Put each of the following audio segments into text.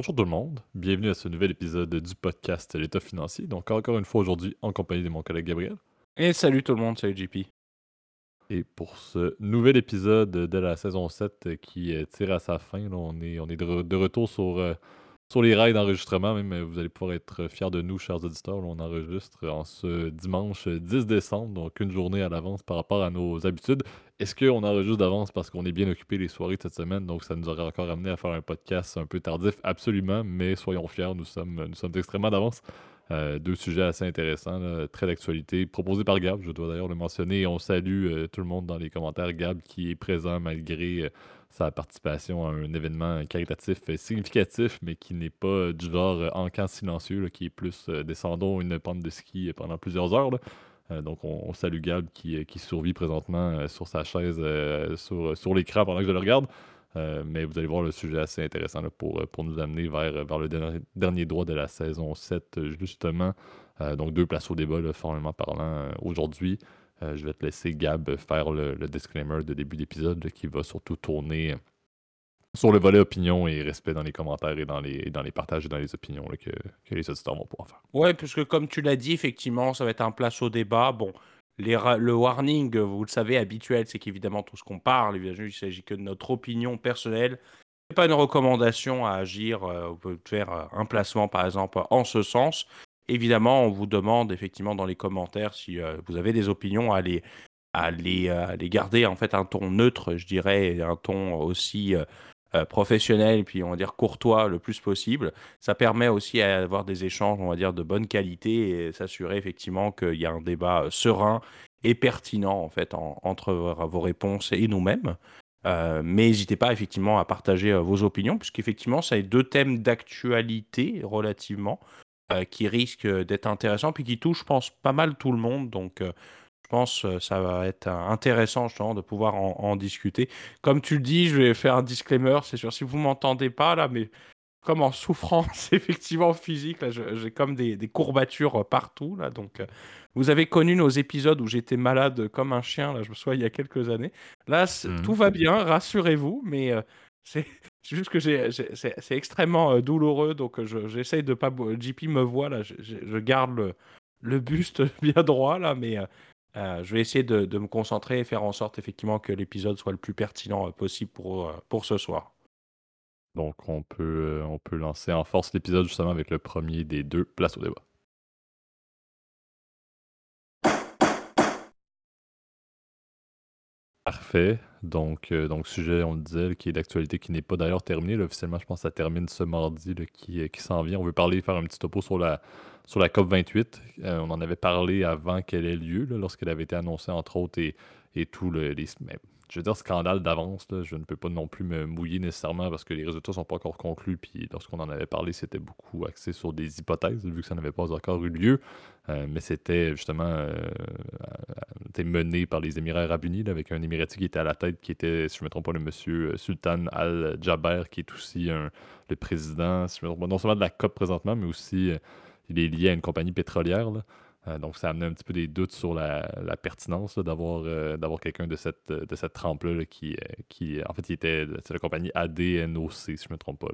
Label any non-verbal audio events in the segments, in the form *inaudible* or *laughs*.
Bonjour tout le monde, bienvenue à ce nouvel épisode du podcast L'État financier. Donc encore une fois aujourd'hui en compagnie de mon collègue Gabriel. Et salut tout le monde, salut JP. Et pour ce nouvel épisode de la saison 7 qui euh, tire à sa fin, on est, on est de, retour sur, euh, sur les rails d'enregistrement. Même vous allez pouvoir être fiers de nous, chers auditeurs. on enregistre en ce dimanche 10 décembre, donc une journée à l'avance par rapport à nos habitudes. Est-ce qu'on enregistre d'avance parce qu'on est bien occupé les soirées de cette semaine, donc ça nous aurait encore amené à faire un podcast un peu tardif? Absolument, mais soyons fiers, nous sommes, extrêmement d'avance. Euh, deux sujets assez intéressants, très d'actualité, proposés par Gab, je dois d'ailleurs le mentionner. On salue euh, tout le monde dans les commentaires. Gab qui est présent malgré euh, sa participation à un événement caritatif significatif, mais qui n'est pas du genre encant silencieux, qui est plus descendons une pente de ski pendant plusieurs heures. donc on, salue Gab qui, qui survit présentement sur sa chaise sur, sur l'écran pendant que je le regarde. Euh, mais vous allez voir le sujet assez intéressant pour, euh, pour nous amener vers, vers le dernier, droit de la saison 7, justement. Euh, donc, deux places au débat, formellement parlant, aujourd'hui. Je vais te laisser, Gab, faire le, disclaimer de début d'épisode qui va surtout tourner sur le volet opinion et respect dans les commentaires et dans les, dans les partages et dans les opinions que, les auditeurs vont pouvoir faire. Ouais, puisque comme tu l'as dit, effectivement, ça va être un place au débat. Bon, le warning, vous le savez, habituel, c'est qu'évidemment, tout ce qu'on parle, il ne s'agit que de notre opinion personnelle. Ce n'est pas une recommandation à agir. Euh, vous pouvez faire euh, un placement, par exemple, en ce sens. Évidemment, on vous demande effectivement dans les commentaires si euh, vous avez des opinions à les, à les, garder en fait un ton neutre, je dirais, un ton aussi professionnel, puis on va dire courtois le plus possible. Ça permet aussi d'avoir des échanges, on va dire, de bonne qualité et s'assurer effectivement qu'il y a un débat serein et pertinent en fait entre vos réponses et nous-mêmes. Euh, mais n'hésitez pas effectivement à partager euh, vos opinions, puisqu'effectivement, ça est deux thèmes d'actualité relativement euh, qui risquent d'être intéressants, puis qui touchent, je pense, pas mal tout le monde. Donc, je pense que ça va être intéressant justement de pouvoir en, discuter. Comme tu le dis, je vais faire un disclaimer, c'est sûr, si vous m'entendez pas là, mais comme en souffrance *laughs* effectivement physique, j'ai comme des, courbatures partout là, donc vous avez connu nos épisodes où j'étais malade comme un chien, là, je me souviens il y a quelques années. Là, mmh. tout va bien, rassurez-vous, mais *laughs* c'est juste que c'est extrêmement douloureux, donc j'essaye de pas. JP me voit là, je, garde le, buste *laughs* bien droit là, mais euh, je vais essayer de, me concentrer et faire en sorte effectivement que l'épisode soit le plus pertinent euh, possible pour, euh, pour ce soir. Donc on peut, on peut lancer en force l'épisode justement avec le premier des deux places au débat. Parfait. Donc, donc sujet, on le disait, qui est d'actualité, qui n'est pas d'ailleurs terminé. officiellement, je pense que ça termine ce mardi qui, qui s'en vient. On veut parler, faire un petit topo sur la, sur la COP28. Euh, on en avait parlé avant qu'elle ait lieu, lorsqu'elle avait été annoncée, entre autres, et, et tout le, les, je veux dire, scandale d'avance. Je ne peux pas non plus me mouiller nécessairement parce que les résultats sont pas encore conclus. Puis lorsqu'on en avait parlé, c'était beaucoup axé sur des hypothèses, vu que ça n'avait pas encore eu lieu. Euh, mais c'était justement euh, mené par les Émirats arabes unis, avec un Émirati qui était à la tête, qui était, si je ne me trompe pas, le monsieur Sultan Al-Jaber, qui est aussi le président, me trompe pas, non seulement de la COP présentement, mais aussi il est lié à une compagnie pétrolière. Euh, donc, ça a amené un petit peu des doutes sur la, pertinence euh, d'avoir quelqu'un de cette, de cette trempe-là qui, euh, qui, en fait, il était, c'est la compagnie ADNOC, si je ne me trompe pas,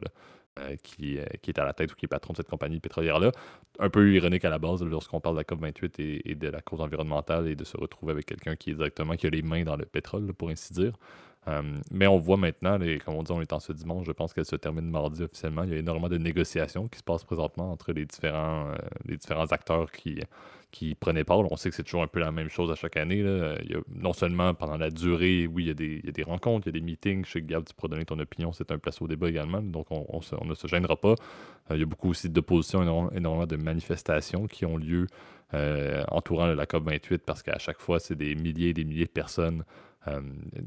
qui, qui est à la tête ou qui est patron de cette compagnie pétrolière-là. Un peu ironique à la base lorsqu'on parle de la COP28 et, de la cause environnementale et de se retrouver avec quelqu'un qui est directement, qui a les mains dans le pétrole, pour ainsi dire. Euh, mais on voit maintenant, les, comme on dit, on est en ce dimanche, je pense qu'elle se termine mardi officiellement. Il y a énormément de négociations qui se passent présentement entre les différents, euh, les différents acteurs qui, qui prenaient part. On sait que c'est toujours un peu la même chose à chaque année. non seulement pendant la durée, oui, il y, a des, il y, a des, rencontres, il y a des meetings. Je sais que Gab, tu pourras donner ton opinion, c'est un place au débat également, donc on, ne se gênera pas. Euh, il y a beaucoup aussi d'oppositions, énormément, énormément, de manifestations qui ont lieu entourant la COP28 parce qu'à chaque fois, c'est des milliers et des milliers de personnes euh,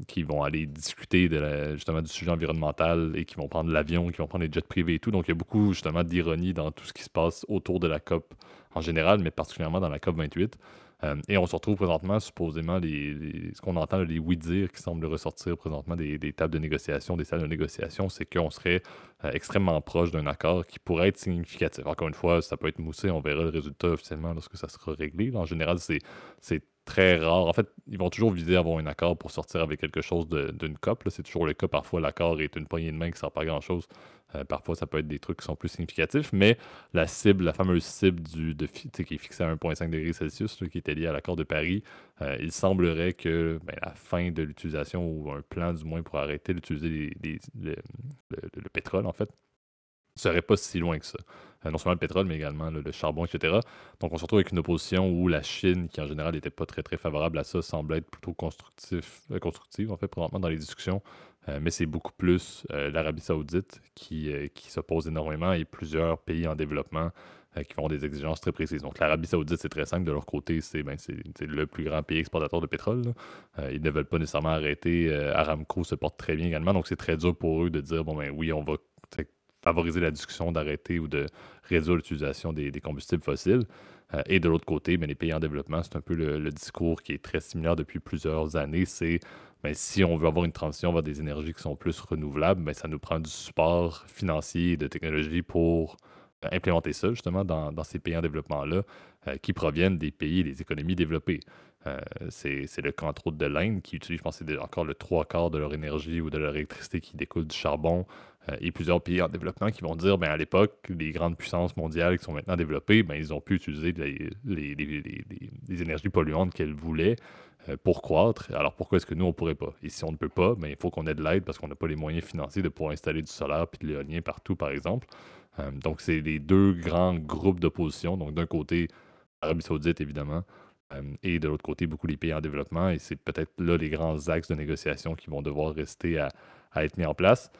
qui vont aller discuter justement du sujet environnemental et qui vont prendre l'avion, qui vont prendre les jets privés et tout. Donc il y a beaucoup justement d'ironie dans tout ce qui se passe autour de la COP en général, mais particulièrement dans la COP 28. Euh, et on se retrouve présentement, supposément, ce qu'on entend, les oui-dire qui semblent ressortir présentement des, tables de négociation, des salles de négociation, c'est qu'on serait euh, extrêmement proche d'un accord qui pourrait être significatif. Encore une fois, ça peut être moussé, on verra le résultat officiellement lorsque ça sera réglé. en général, c'est très rare. En fait, ils vont toujours viser à avoir un accord pour sortir avec quelque chose d'une COP. C'est toujours le cas. Parfois, l'accord est une poignée de main qui ne sert pas grand-chose. Euh, parfois, ça peut être des trucs qui sont plus significatifs, mais la cible, la fameuse cible du, qui est fixée à 1,5 degré Celsius, qui était liée à l'accord de Paris, euh, il semblerait que ben, la fin de l'utilisation, ou un plan du moins pour arrêter d'utiliser le, pétrole, en fait, serait pas si loin que ça. Euh, non seulement le pétrole, mais également le, charbon, etc. Donc, on se retrouve avec une opposition où la Chine, qui en général n'était pas très, très favorable à ça, semble être plutôt constructif, constructive, en fait, présentement dans les discussions. Euh, mais c'est beaucoup plus euh, l'Arabie saoudite qui, euh, qui s'oppose énormément et plusieurs pays en développement qui font des exigences très précises. Donc l'Arabie saoudite, c'est très simple. De leur côté, c'est ben, le plus grand pays exportateur de pétrole. ils ne veulent pas nécessairement arrêter. Aramco se porte très bien également. Donc c'est très dur pour eux de dire, bon ben oui, on va favoriser la discussion d'arrêter ou de réduire l'utilisation des, combustibles fossiles. et de l'autre côté, ben, les pays en développement, c'est un peu le, discours qui est très similaire depuis plusieurs années. C'est mais si on veut avoir une transition vers des énergies qui sont plus renouvelables, ben, ça nous prend du support financier et de technologie pour euh, implémenter ça, justement, dans, ces pays en développement-là, euh, qui proviennent des pays et des économies développées. Euh, c'est le autres, de l'Inde, qui utilise, je pense, encore le trois quarts de leur énergie ou de leur électricité qui découle du charbon, et plusieurs pays en développement qui vont dire, ben, à l'époque, les grandes puissances mondiales qui sont maintenant développées, ben, ils ont pu utiliser les, les énergies polluantes qu'elles voulaient euh, pour croître. Alors pourquoi est-ce que nous, on ne pourrait pas? Et si on ne peut pas, ben, il faut qu'on ait de l'aide parce qu'on n'a pas les moyens financiers de pouvoir installer du solaire et de l'éolien partout, par exemple. Euh, donc, c'est les deux grands groupes d'opposition. Donc, d'un côté, l'Arabie saoudite, évidemment, euh, et de l'autre côté, beaucoup les pays en développement. Et c'est peut-être là les grands axes de négociation qui vont devoir rester à être mis en place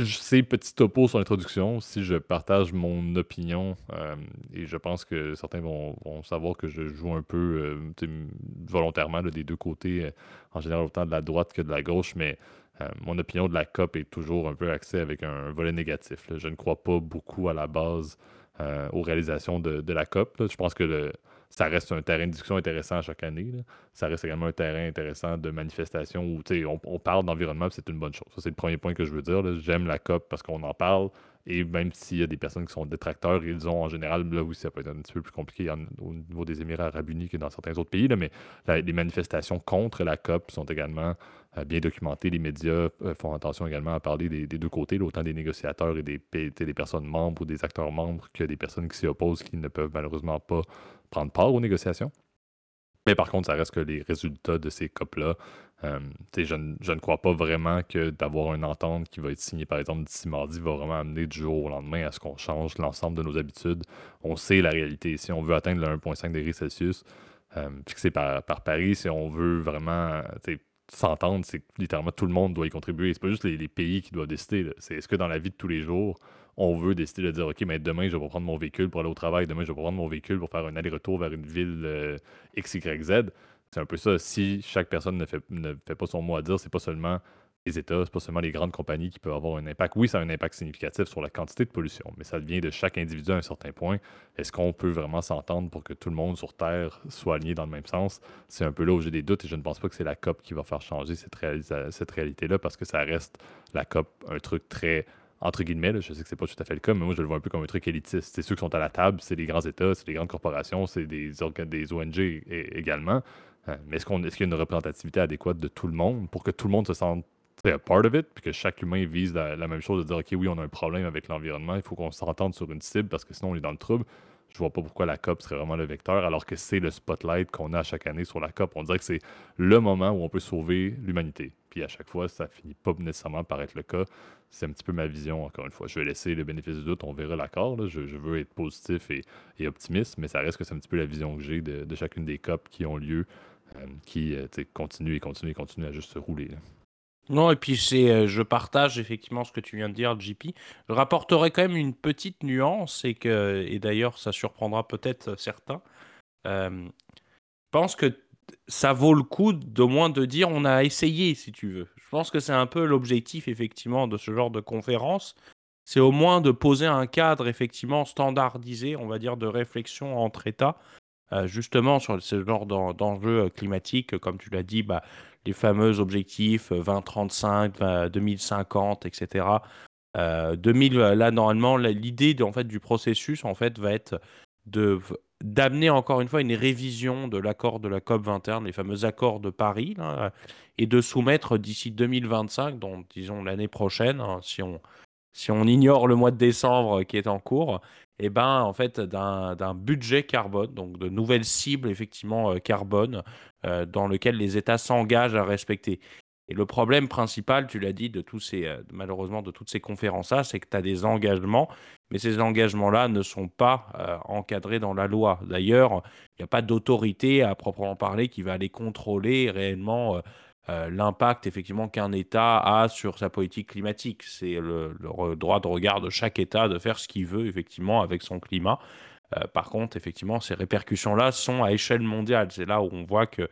ces petits topos sur l'introduction, si je partage mon opinion, euh, et je pense que certains vont, savoir que je joue un peu euh, volontairement des deux côtés, euh, en général autant de la droite que de la gauche, mais mon opinion de la COP est toujours un peu axée avec un, volet négatif. Je ne crois pas beaucoup à la base aux réalisations de, la COP. Je pense que ça reste un terrain de discussion intéressant à chaque année. Ça reste également un terrain intéressant de manifestation où on, parle d'environnement, c'est une bonne chose. Ça, c'est le premier point que je veux dire. J'aime la COP parce qu'on en parle. Et même s'il y a des personnes qui sont détracteurs, ils ont en général, là oui, ça peut être un petit peu plus compliqué au niveau des Émirats arabes unis que dans certains autres pays, mais les manifestations contre la COP sont également euh, bien documentées. Les médias euh, font attention également à parler des, deux côtés, autant des négociateurs et des, des personnes membres ou des acteurs membres que des personnes qui s'y opposent qui ne peuvent malheureusement pas prendre part aux négociations. Mais par contre, ça reste que les résultats de ces COP-là, euh, je, ne crois pas vraiment que d'avoir une entente qui va être signée, par exemple, d'ici mardi, va vraiment amener du jour au lendemain à ce qu'on change l'ensemble de nos habitudes. On sait la réalité. Si on veut atteindre le 1,5 degré Celsius euh, fixé par, par, Paris, si on veut vraiment s'entendre, c'est littéralement tout le monde doit y contribuer. C'est pas juste les, les, pays qui doivent décider. C'est est-ce que dans la vie de tous les jours, on veut décider de dire OK, mais demain, je vais prendre mon véhicule pour aller au travail, demain, je vais prendre mon véhicule pour faire un aller-retour vers une ville euh, X, Y, Z? C'est un peu ça. Si chaque personne ne fait, ne fait pas son mot à dire, c'est pas seulement les États, c'est pas seulement les grandes compagnies qui peuvent avoir un impact. Oui, ça a un impact significatif sur la quantité de pollution, mais ça vient de chaque individu à un certain point. Est-ce qu'on peut vraiment s'entendre pour que tout le monde sur Terre soit aligné dans le même sens? C'est un peu là où j'ai des doutes et je ne pense pas que c'est la COP qui va faire changer cette, réalité-là parce que ça reste la COP un truc très entre guillemets, je sais que c'est pas tout à fait le cas, mais moi je le vois un peu comme un truc élitiste. C'est ceux qui sont à la table, c'est les grands États, c'est les grandes corporations, c'est des, des ONG également. Euh, mais est-ce qu'il est y a une représentativité adéquate de tout le monde pour que tout le monde se sente a part of it, puis que chaque humain vise la, même chose, de dire OK, oui, on a un problème avec l'environnement, il faut qu'on s'entende sur une cible parce que sinon on est dans le trouble. Je vois pas pourquoi la COP serait vraiment le vecteur, alors que c'est le spotlight qu'on a chaque année sur la COP. On dirait que c'est le moment où on peut sauver l'humanité. Puis à chaque fois, ça finit pas nécessairement par être le cas. C'est un petit peu ma vision, encore une fois. Je vais laisser le bénéfice du doute, on verra l'accord. Je, veux être positif et, optimiste, mais ça reste que c'est un petit peu la vision que j'ai de, chacune des COP qui ont lieu, euh, qui euh, continuent et continuent et continuent à juste se rouler. Non, et puis c'est, euh, je partage effectivement ce que tu viens de dire, JP. Je rapporterai quand même une petite nuance, et, que, et d'ailleurs ça surprendra peut-être certains. je pense que ça vaut le coup d'au moins de dire on a essayé, si tu veux. Je pense que c'est un peu l'objectif, effectivement, de ce genre de conférence. C'est au moins de poser un cadre, effectivement, standardisé, on va dire, de réflexion entre États, euh, justement sur ce genre d'enjeux euh, climatiques, comme tu l'as dit, bah, les fameux objectifs 2035, 2050, etc. 2000, là, normalement, l'idée en fait, du processus, en fait, va être de d'amener encore une fois une révision de l'accord de la COP 21, les fameux accords de Paris, et de soumettre d'ici 2025, donc disons l'année prochaine, hein, si on si on ignore le mois de décembre qui est en cours, et eh ben en fait d'un budget carbone, donc de nouvelles cibles effectivement carbone dans lequel les États s'engagent à respecter. Et le problème principal, tu l'as dit, de tous ces, euh, malheureusement, de toutes ces conférences-là, c'est que tu as des engagements, mais ces engagements-là ne sont pas euh, encadrés dans la loi. D'ailleurs, il n'y a pas d'autorité à proprement parler qui va aller contrôler réellement euh, l'impact effectivement qu'un État a sur sa politique climatique. C'est le, droit de regard de chaque État de faire ce qu'il veut effectivement avec son climat. par contre, effectivement, ces répercussions-là sont à échelle mondiale. C'est là où on voit que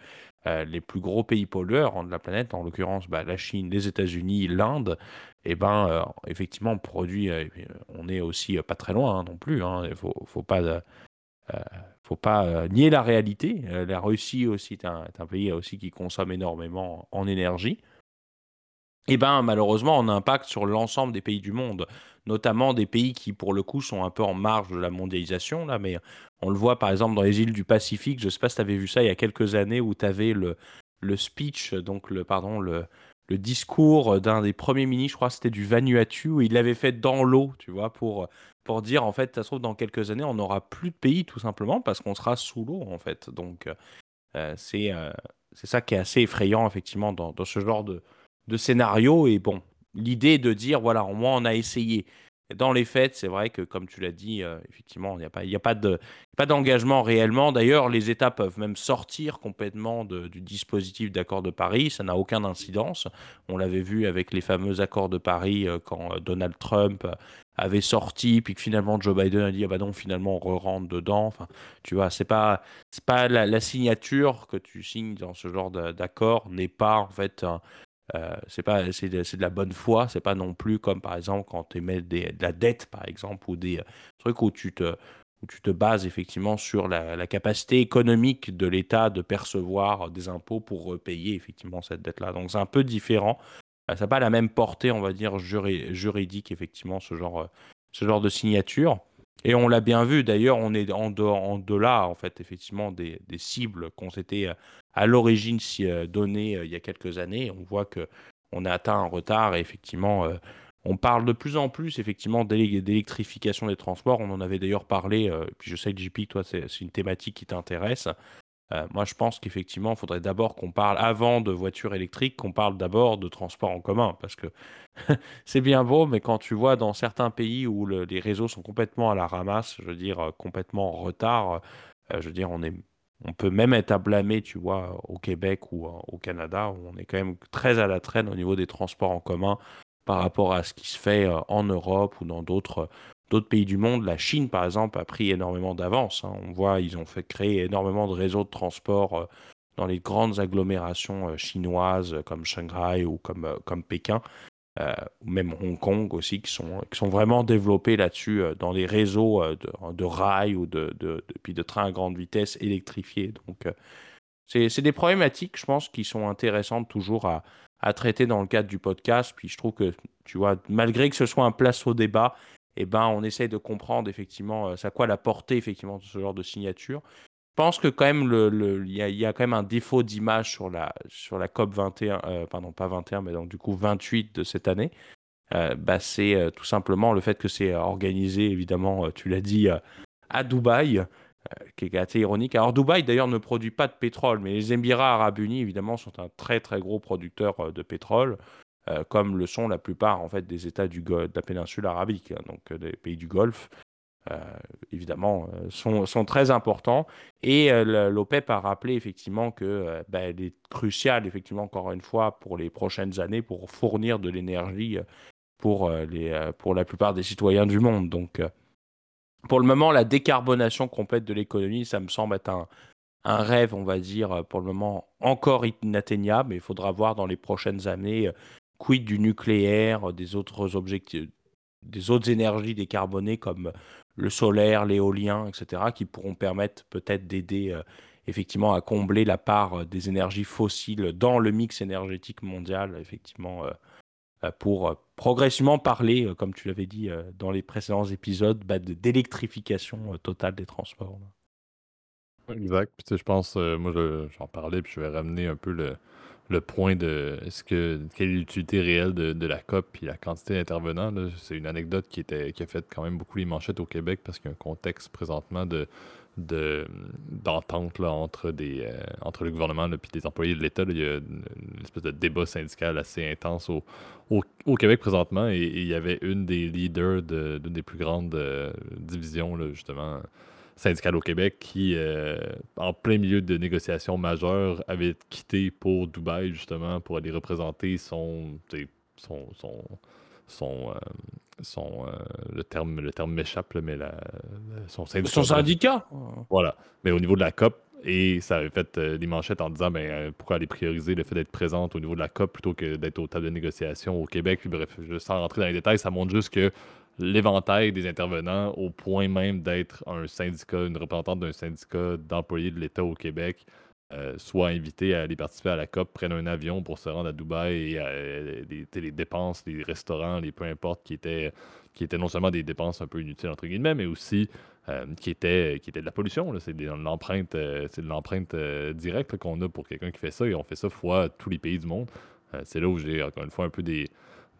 euh, les plus gros pays pollueurs hein, de la planète, en l'occurrence bah, la Chine, les États-Unis, l'Inde, eh ben, euh, effectivement, on produit, euh, on est aussi pas très loin hein, non plus. Hein. Il ne faut, faut, pas, faut pas nier la réalité. la Russie aussi est un, pays aussi qui consomme énormément en énergie. Et eh ben, malheureusement, on a un impact sur l'ensemble des pays du monde, notamment des pays qui, pour le coup, sont un peu en marge de la mondialisation, là, mais on le voit par exemple dans les îles du Pacifique. Je sais pas si tu avais vu ça il y a quelques années où tu avais le, speech, donc le, pardon, le, le discours d'un des premiers ministres, je crois c'était du Vanuatu, où il l'avait fait dans l'eau, tu vois, pour, pour dire en fait, ça se trouve, dans quelques années, on n'aura plus de pays tout simplement parce qu'on sera sous l'eau en fait. Donc, euh, c'est euh, c'est ça qui est assez effrayant effectivement dans, dans ce genre de, de scénario. Et bon, l'idée de dire, voilà, au moins on a essayé. Dans les faits, c'est vrai que, comme tu l'as dit, euh, effectivement, il n'y a pas, y de, d'engagement réellement. D'ailleurs, les États peuvent même sortir complètement du dispositif d'accord de Paris. Ça n'a aucune incidence. On l'avait vu avec les fameux accords de Paris euh, quand euh, Donald Trump avait sorti, puis que finalement Joe Biden a dit ah bah non, finalement on re-rentre dedans. Enfin, tu vois, c'est pas, c'est pas la, la, signature que tu signes dans ce genre d'accord n'est pas en fait euh, c'est pas c'est de, de, la bonne foi c'est pas non plus comme par exemple quand tu émets de la dette par exemple ou des euh, trucs où tu te où tu te bases effectivement sur la, capacité économique de l'État de percevoir des impôts pour repayer effectivement cette dette-là. Donc c'est un peu différent. Euh, ça n'a pas la même portée, on va dire, juridique, effectivement, ce genre, ce genre de signature. Et on l'a bien vu, d'ailleurs, on est en, en delà, en fait, effectivement, des, des cibles qu'on s'était euh, à l'origine euh, données euh, il y a quelques années. On voit que on a atteint un retard et effectivement, on parle de plus en plus, effectivement, d'électrification des transports. On en avait d'ailleurs parlé, puis je sais que JP, toi, c'est une thématique qui t'intéresse. Euh, moi, je pense qu'effectivement, il faudrait d'abord qu'on parle, avant de voitures électriques, qu'on parle d'abord de transport en commun. Parce que *laughs* c'est bien beau, mais quand tu vois dans certains pays où les réseaux sont complètement à la ramasse, je veux dire, euh, complètement en retard, euh, je veux dire, on, est, on peut même être à blâmer, tu vois, au Québec ou au Canada, où on est quand même très à la traîne au niveau des transports en commun par rapport à ce qui se fait en Europe ou dans d'autres d'autres pays du monde. La Chine, par exemple, a pris énormément d'avance. Hein. On voit, ils ont fait créer énormément de réseaux de transport euh, dans les grandes agglomérations euh, chinoises euh, comme Shanghai ou comme, comme Pékin, ou même Hong Kong aussi, qui sont, qui sont vraiment développés là-dessus dans les réseaux de, rails ou de, de, de trains à grande vitesse électrifiés. Donc, c'est des problématiques, je pense, qui sont intéressantes toujours à, à traiter dans le cadre du podcast. Puis je trouve que, tu vois, malgré que ce soit un place au débat, eh ben, on essaye de comprendre effectivement euh, ça quoi la portée effectivement de ce genre de signature. Je pense que quand même le y, a, quand même un défaut d'image sur la sur la COP 21 euh, pardon pas 21 mais donc du coup 28 de cette année. Euh, bah, c'est tout simplement le fait que c'est organisé évidemment tu l'as dit à Dubaï qui est assez ironique. Alors Dubaï d'ailleurs ne produit pas de pétrole mais les Émirats arabes unis évidemment sont un très très gros producteur de pétrole. Euh, comme le sont la plupart en fait des États de la péninsule arabique, hein, donc euh, des pays du Golfe. Euh, évidemment, sont, sont, très importants. Et l'OPEP a rappelé effectivement que bah, elle est cruciale, effectivement, encore une fois, pour les prochaines années, pour fournir de l'énergie pour, les, pour la plupart des citoyens du monde. Donc, pour le moment, la décarbonation complète de l'économie, ça me semble être un, un rêve, on va dire, pour le moment encore inatteignable. Mais il faudra voir dans les prochaines années quid du nucléaire, des autres objectifs, des autres énergies décarbonées comme le solaire, l'éolien, etc., qui pourront permettre peut-être d'aider euh, effectivement à combler la part euh, des énergies fossiles dans le mix énergétique mondial, effectivement, euh, pour progressivement parler, comme tu l'avais dit dans les précédents épisodes, bah, d'électrification totale des transports. Exact. Puis, je pense, euh, moi, je- j'en parlais, puis je vais ramener un peu le, le point de est-ce que quelle est l'utilité réelle de, la COP puis la quantité d'intervenants. C'est une anecdote qui était qui a fait quand même beaucoup les manchettes au Québec parce qu'il y a un contexte présentement de de d'entente entre des euh, entre le gouvernement et des employés de l'État. Il y a une, espèce de débat syndical assez intense au, au, au Québec présentement et, et il y avait une des leaders de- d'une des plus grandes euh, divisions là, justement syndicale au Québec qui, euh, en plein milieu de négociations majeures, avait quitté pour Dubaï justement pour aller représenter son, son, son, son, euh, son, euh, le terme, le terme m'échappe, mais la, son syndicat. Son syndicat Voilà. Mais au niveau de la COP, et ça avait fait des manchettes en disant ben, pourquoi aller prioriser le fait d'être présente au niveau de la COP plutôt que d'être aux tables de négociation au Québec. Puis bref, sans rentrer dans les détails, ça montre juste que l'éventail des intervenants, au point même d'être un syndicat, une représentante d'un syndicat d'employés de l'État au Québec, euh, soit invité à aller participer à la COP, prennent un avion pour se rendre à Dubaï et euh, les, dépenses, les restaurants, les peu importe, qui étaient, qui étaient non seulement des dépenses un peu inutiles, entre guillemets, mais aussi euh, qui, était, qui était de la pollution. C'est de l'empreinte c'est de l'empreinte directe qu'on a pour quelqu'un qui fait ça, et on fait ça fois tous les pays du monde. C'est là où j'ai encore une fois un peu des,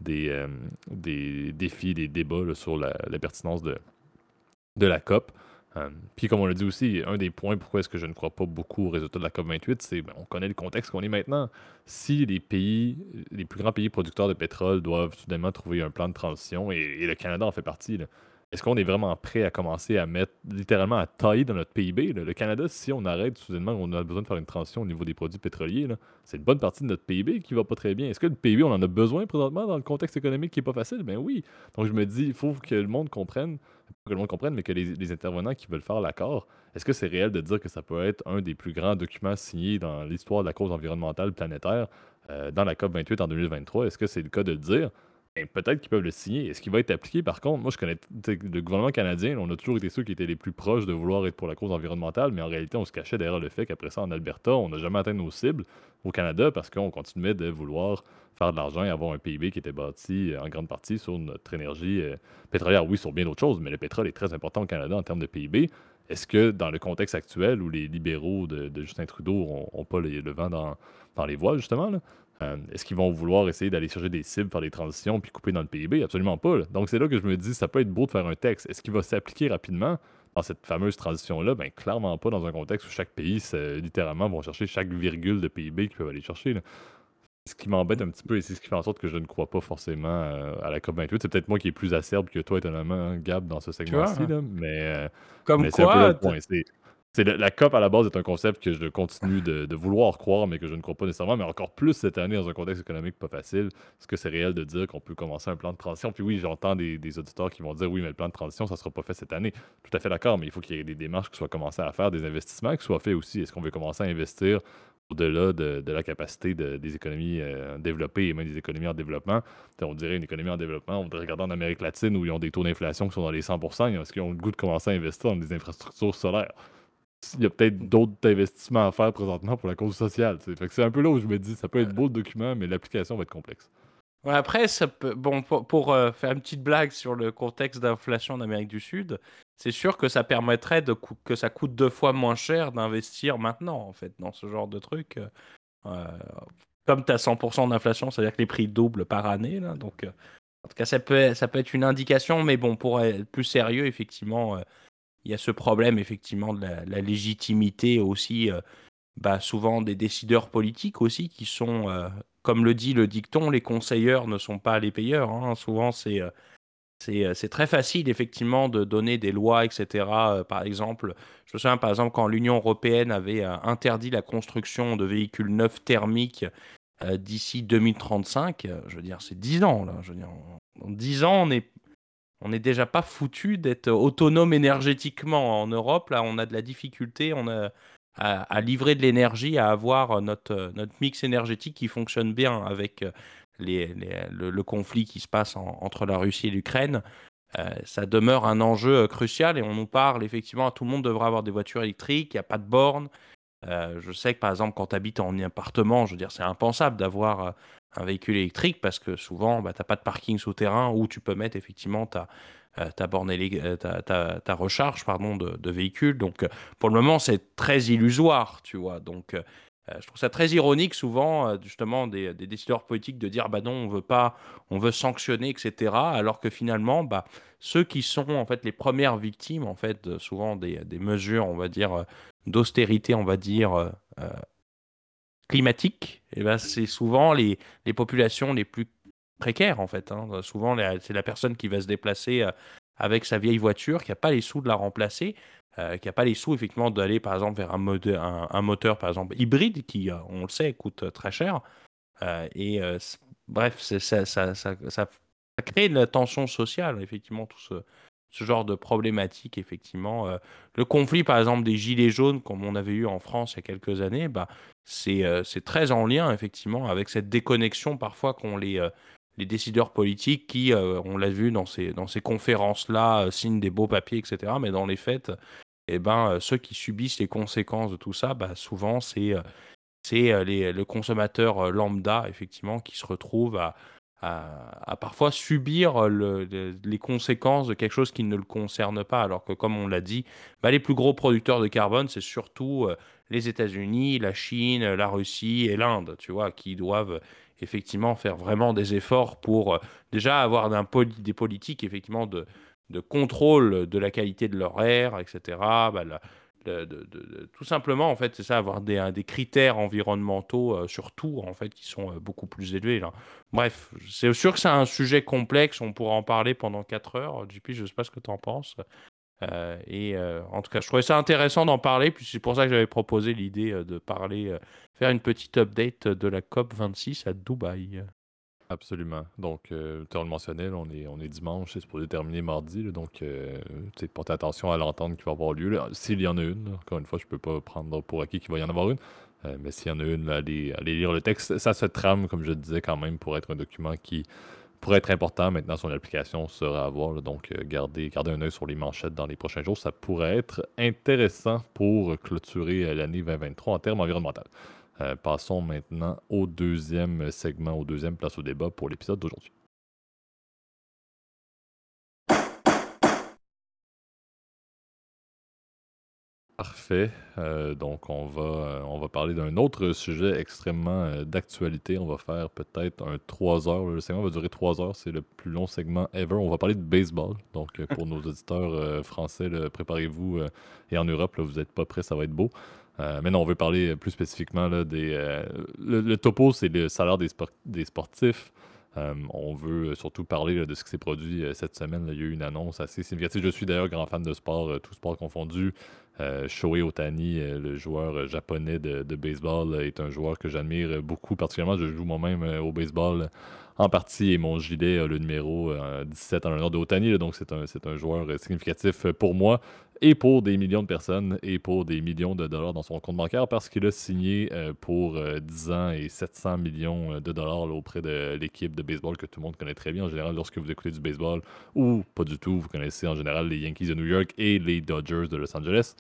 des, euh, des défis, des débats sur la, pertinence de, de la COP. Euh, puis comme on l'a dit aussi, un des points pourquoi est-ce que je ne crois pas beaucoup aux résultats de la COP28, c'est ben, on connaît le contexte qu'on est maintenant. Si les pays, les plus grands pays producteurs de pétrole doivent soudainement trouver un plan de transition, et, et le Canada en fait partie, là, est-ce qu'on est vraiment prêt à commencer à mettre littéralement à tailler dans notre PIB? Le Canada, si on arrête soudainement, on a besoin de faire une transition au niveau des produits pétroliers, c'est une bonne partie de notre PIB qui va pas très bien. Est-ce que le PIB, on en a besoin présentement dans le contexte économique qui est pas facile? Ben oui. Donc je me dis, il faut que le monde comprenne, pas que le monde comprenne, mais que les, intervenants qui veulent faire l'accord, est-ce que c'est réel de dire que ça peut être un des plus grands documents signés dans l'histoire de la cause environnementale planétaire euh, dans la COP28 en 2023? Est-ce que c'est le cas de le dire? Ben, peut-être qu'ils peuvent le signer. Est-ce qu'il va être appliqué par contre? Moi, je connais le gouvernement canadien, on a toujours été ceux qui étaient les plus proches de vouloir être pour la cause environnementale, mais en réalité, on se cachait derrière le fait qu'après ça, en Alberta, on n'a jamais atteint nos cibles au Canada parce qu'on continuait de vouloir faire de l'argent et avoir un PIB qui était bâti euh, en grande partie sur notre énergie euh, pétrolière. Oui, sur bien d'autres choses, mais le pétrole est très important au Canada en termes de PIB. Est-ce que dans le contexte actuel où les libéraux de, Justin Trudeau n'ont pas le vent dans, dans les voiles, justement, là, euh, Est-ce qu'ils vont vouloir essayer d'aller chercher des cibles, faire des transitions, puis couper dans le PIB? Absolument pas. là. Donc c'est là que je me dis, ça peut être beau de faire un texte. Est-ce qu'il va s'appliquer rapidement dans cette fameuse transition-là? Ben clairement pas dans un contexte où chaque pays, littéralement, vont chercher chaque virgule de PIB qu'ils peuvent aller chercher. là. Ce qui m'embête un petit peu et c'est ce qui fait en sorte que je ne crois pas forcément euh, à la COP28. C'est peut-être moi qui est plus acerbe que toi, étonnamment, hein, Gab, dans ce segment-ci, hein. mais, euh, Comme mais c'est un peu là quoi, le point. C'est, la COP à la base est un concept que je continue de, vouloir croire, mais que je ne crois pas nécessairement. Mais encore plus cette année, dans un contexte économique pas facile, est-ce que c'est réel de dire qu'on peut commencer un plan de transition? Puis oui, j'entends des, auditeurs qui vont dire oui, mais le plan de transition, ça ne sera pas fait cette année. Tout à fait d'accord, mais il faut qu'il y ait des démarches qui soient commencées à faire, des investissements qui soient faits aussi. Est-ce qu'on veut commencer à investir au-delà de, la capacité de- des économies euh, développées et même des économies en développement? On dirait une économie en développement, on voudrait regarder en Amérique latine où ils ont des taux d'inflation qui sont dans les 100%. Est-ce qu'ils ont le goût de commencer à investir dans des infrastructures solaires? Il y a peut-être d'autres investissements à faire présentement pour la cause sociale. c'est un peu là où je me dis, ça peut être beau le document, mais l'application va être complexe. Après, bon, pour, euh, faire une petite blague sur le contexte d'inflation en Amérique du Sud, c'est sûr que ça permettrait que ça coûte deux fois moins cher d'investir maintenant, en fait, dans ce genre de truc. euh, euh, comme tu as 100% d'inflation, c'est-à-dire que les prix doublent par année. Donc, en tout cas, ça peut, ça peut être une indication, mais bon, pour être plus sérieux, effectivement, il y a ce problème, effectivement, de la, légitimité aussi, euh, bah, souvent des décideurs politiques aussi, qui sont, euh, comme le dit le dicton, les conseilleurs ne sont pas les payeurs. hein. Souvent, c'est euh, c'est très facile, effectivement, de donner des lois, etc. Par exemple, je me souviens, par exemple, quand l'Union européenne avait interdit la construction de véhicules neufs thermiques d'ici 2035, euh, je veux dire, c'est 10 ans, là. Je veux dire, en, en 10 ans, on n'est on est déjà pas foutu d'être autonome énergétiquement en Europe. Là, on a de la difficulté on a, à, livrer de l'énergie, à avoir euh, notre, euh, notre mix énergétique qui fonctionne bien avec euh, le, conflit qui se passe en- entre la Russie et l'Ukraine. Euh, ça demeure un enjeu euh, crucial et on nous parle effectivement, tout le monde devrait avoir des voitures électriques, il n'y a pas de borne. je sais que par exemple, quand tu habites en appartement, je veux dire, c'est impensable d'avoir un véhicule électrique parce que souvent, bah, tu n'as pas de parking souterrain où tu peux mettre effectivement ta, ta, borne ta, ta, recharge pardon, de, de véhicule. Donc, pour le moment, c'est très illusoire, tu vois. Donc, euh, je trouve ça très ironique souvent, euh, justement, des, décideurs politiques de dire bah non, on veut pas, on veut sanctionner, etc. Alors que finalement, bah, ceux qui sont en fait les premières victimes, en fait, souvent des, mesures, on va dire, euh, d'austérité, on va dire, climatique, et eh ben, c'est souvent les, les, populations les plus précaires, en fait. Hein. Souvent, c'est la personne qui va se déplacer avec sa vieille voiture, qui n'a pas les sous de la remplacer, euh, qui n'a pas les sous, effectivement, d'aller, par exemple, vers un, un, moteur, par exemple, hybride, qui, euh, on le sait, coûte euh, très cher. et bref, ça, ça, ça, ça, crée une tension sociale, effectivement, tout ce, ce genre de problématique, effectivement. le conflit, par exemple, des Gilets jaunes, comme on avait eu en France il y a quelques années, bah, c'est très en lien, effectivement, avec cette déconnexion parfois qu'ont les, les décideurs politiques qui, on l'a vu dans ces, dans ces conférences-là, signent des beaux papiers, etc. Mais dans les faits, eh ben, ceux qui subissent les conséquences de tout ça, bah, souvent, c'est le consommateur lambda, effectivement, qui se retrouve à, à, parfois subir les conséquences de quelque chose qui ne le concerne pas. Alors que, comme on l'a dit, bah, les plus gros producteurs de carbone, c'est surtout les États-Unis, la Chine, la Russie et l'Inde, tu vois, qui doivent effectivement faire vraiment des efforts pour déjà avoir des politiques, effectivement, de, contrôle de la qualité de leur air, etc. tout simplement, en fait, c'est ça, avoir des, critères environnementaux euh, sur tout, en fait, qui sont euh, beaucoup plus élevés. Bref, c'est sûr que c'est un sujet complexe, on pourra en parler pendant 4 heures. JP, je ne sais pas ce que tu en penses. Euh, et en tout cas, je trouvais ça intéressant d'en parler, puis c'est pour ça que j'avais proposé l'idée de parler, faire une petite update de la COP 26 à Dubaï. Absolument. Donc, euh, tu le mentionné, on est, on est dimanche, c'est supposé terminer mardi. donc, euh, portez attention à l'entente qui va avoir lieu. S'il y en a une, encore une fois, je peux pas prendre pour acquis qu'il va y en avoir une. Euh, mais s'il y en a une, allez, lire le texte. Ça se trame, comme je disais, quand même, pour être un document qui pourrait être important. Maintenant, son application sera à voir. donc, euh, gardez, gardez un œil sur les manchettes dans les prochains jours. Ça pourrait être intéressant pour clôturer l'année 2023 en termes environnementaux. Euh, passons maintenant au deuxième segment, au deuxième place au débat pour l'épisode d'aujourd'hui. Parfait. Euh, donc, on va, euh, on va parler d'un autre sujet extrêmement d'actualité. On va faire peut-être un 3 heures. Le segment va durer 3 heures. C'est le plus long segment ever. On va parler de baseball. Donc, pour *laughs* nos auditeurs français, préparez-vous. et en Europe, vous n'êtes pas prêts, ça va être beau. Euh, mais on veut parler plus spécifiquement des. Euh, le, topo, c'est le salaire des, des sportifs. Euh, on veut surtout parler de ce qui s'est produit cette semaine. il y a eu une annonce assez significative. Je suis d'ailleurs grand fan de sport, tout sport confondu. Shohei Otani, le joueur japonais de, baseball, est un joueur que j'admire beaucoup. Particulièrement, je joue moi-même au baseball en partie et mon gilet a le numéro 17 en l'honneur de Otani. donc, c'est un, un, joueur significatif pour moi et pour des millions de personnes et pour des millions de dollars dans son compte bancaire parce qu'il a signé euh, pour 10 euh, ans et 700 millions euh, de dollars auprès de l'équipe de baseball que tout le monde connaît très bien. En général, lorsque vous écoutez du baseball ou pas du tout, vous connaissez en général les Yankees de New York et les Dodgers de Los Angeles.